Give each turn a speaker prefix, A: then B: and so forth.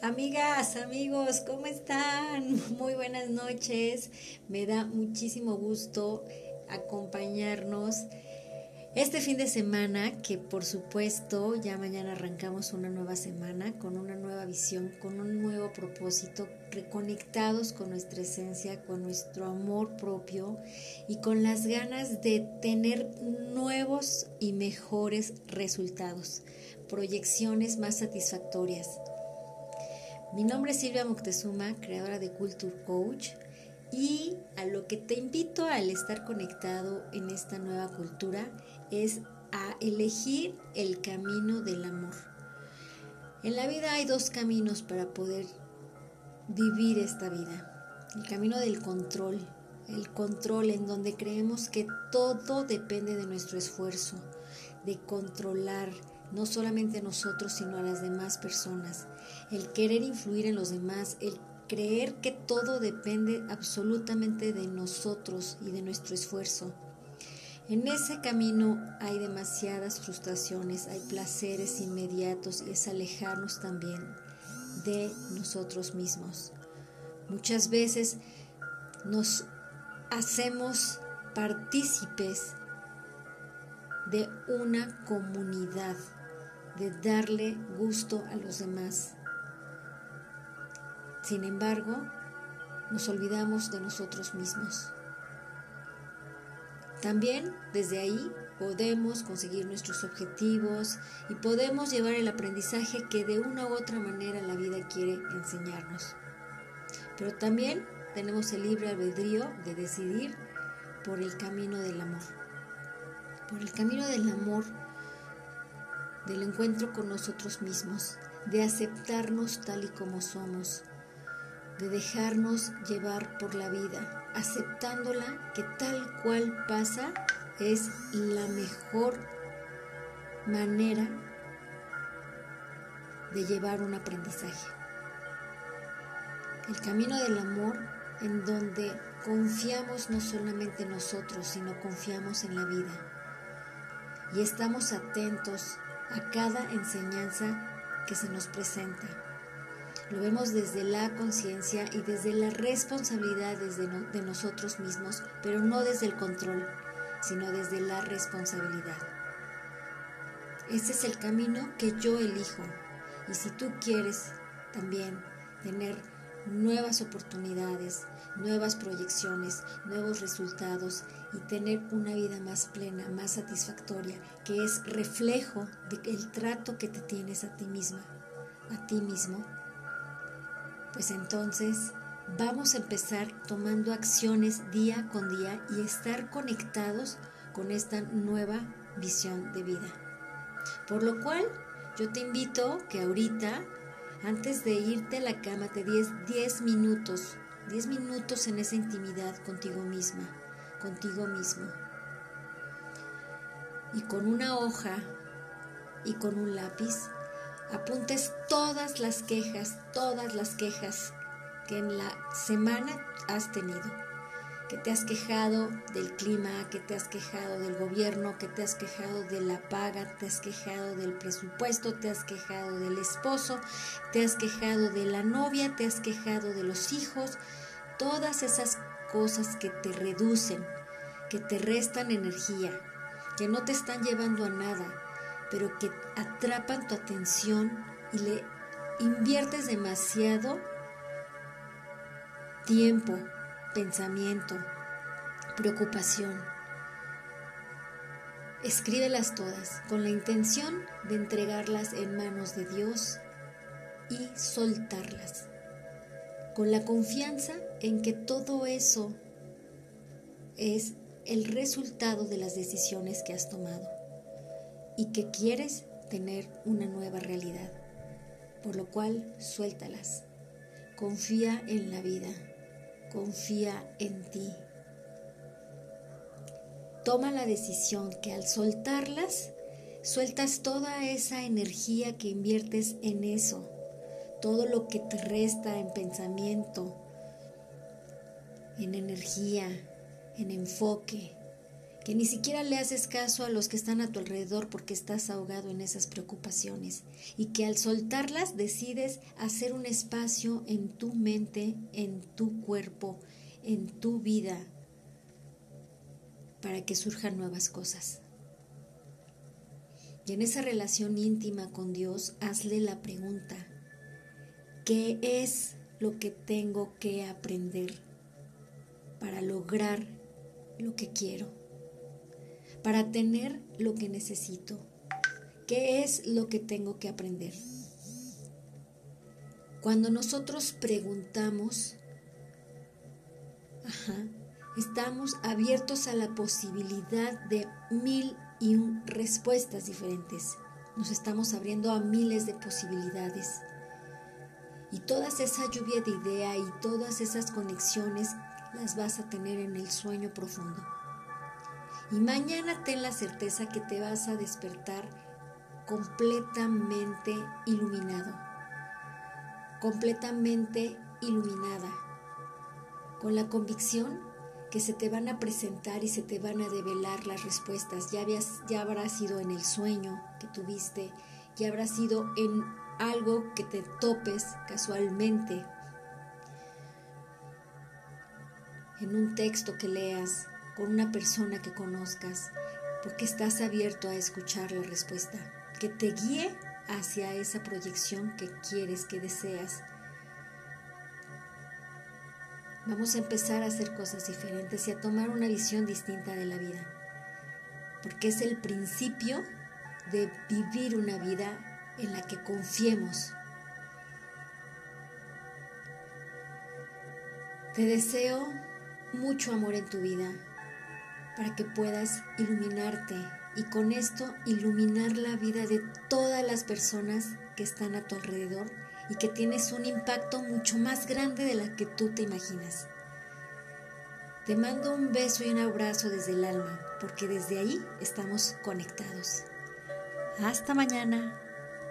A: Amigas, amigos, ¿cómo están? Muy buenas noches. Me da muchísimo gusto acompañarnos este fin de semana, que por supuesto ya mañana arrancamos una nueva semana con una nueva visión, con un nuevo propósito, reconectados con nuestra esencia, con nuestro amor propio y con las ganas de tener nuevos y mejores resultados, proyecciones más satisfactorias. Mi nombre es Silvia Moctezuma, creadora de Culture Coach y a lo que te invito al estar conectado en esta nueva cultura es a elegir el camino del amor. En la vida hay dos caminos para poder vivir esta vida. El camino del control, el control en donde creemos que todo depende de nuestro esfuerzo, de controlar no solamente a nosotros, sino a las demás personas. El querer influir en los demás, el creer que todo depende absolutamente de nosotros y de nuestro esfuerzo. En ese camino hay demasiadas frustraciones, hay placeres inmediatos y es alejarnos también de nosotros mismos. Muchas veces nos hacemos partícipes de una comunidad, de darle gusto a los demás. Sin embargo, nos olvidamos de nosotros mismos. También desde ahí podemos conseguir nuestros objetivos y podemos llevar el aprendizaje que de una u otra manera la vida quiere enseñarnos. Pero también tenemos el libre albedrío de decidir por el camino del amor. Por el camino del amor, del encuentro con nosotros mismos, de aceptarnos tal y como somos, de dejarnos llevar por la vida, aceptándola que tal cual pasa es la mejor manera de llevar un aprendizaje. El camino del amor en donde confiamos no solamente en nosotros, sino confiamos en la vida. Y estamos atentos a cada enseñanza que se nos presenta. Lo vemos desde la conciencia y desde la responsabilidad de nosotros mismos, pero no desde el control, sino desde la responsabilidad. Ese es el camino que yo elijo. Y si tú quieres también tener nuevas oportunidades, nuevas proyecciones, nuevos resultados y tener una vida más plena, más satisfactoria, que es reflejo del trato que te tienes a ti misma, a ti mismo, pues entonces vamos a empezar tomando acciones día con día y estar conectados con esta nueva visión de vida. Por lo cual, yo te invito que ahorita, antes de irte a la cama, te des 10 minutos, 10 minutos en esa intimidad contigo misma, contigo mismo. Y con una hoja y con un lápiz, apuntes todas las quejas, todas las quejas que en la semana has tenido, que te has quejado del clima, que te has quejado del gobierno, que te has quejado de la paga, te has quejado del presupuesto, te has quejado del esposo, te has quejado de la novia, te has quejado de los hijos, todas esas cosas que te reducen, que te restan energía, que no te están llevando a nada, pero que atrapan tu atención y le inviertes demasiado tiempo, pensamiento, preocupación. Escríbelas todas con la intención de entregarlas en manos de Dios y soltarlas, con la confianza en que todo eso es el resultado de las decisiones que has tomado y que quieres tener una nueva realidad, por lo cual suéltalas. Confía en la vida, confía en ti. Toma la decisión que al soltarlas, sueltas toda esa energía que inviertes en eso, todo lo que te resta en pensamiento, en energía, en enfoque, que ni siquiera le haces caso a los que están a tu alrededor porque estás ahogado en esas preocupaciones y que al soltarlas decides hacer un espacio en tu mente, en tu cuerpo, en tu vida, para que surjan nuevas cosas. Y en esa relación íntima con Dios, hazle la pregunta, ¿qué es lo que tengo que aprender para lograr lo que quiero? Para tener lo que necesito. ¿Qué es lo que tengo que aprender? Cuando nosotros preguntamos, estamos abiertos a la posibilidad de mil y un respuestas diferentes. Nos estamos abriendo a miles de posibilidades. Y toda esa lluvia de idea y todas esas conexiones las vas a tener en el sueño profundo. Y mañana ten la certeza que te vas a despertar completamente iluminado, completamente iluminada, con la convicción que se te van a presentar y se te van a develar las respuestas. Ya, habías, ya habrá sido en el sueño que tuviste, ya habrá sido en algo que te topes casualmente, en un texto que leas, con una persona que conozcas, porque estás abierto a escuchar la respuesta, que te guíe hacia esa proyección que quieres, que deseas. Vamos a empezar a hacer cosas diferentes y a tomar una visión distinta de la vida, porque es el principio de vivir una vida en la que confiemos. Te deseo mucho amor en tu vida, para que puedas iluminarte y con esto iluminar la vida de todas las personas que están a tu alrededor y que tienes un impacto mucho más grande de la que tú te imaginas. Te mando un beso y un abrazo desde el alma, porque desde ahí estamos conectados. Hasta mañana.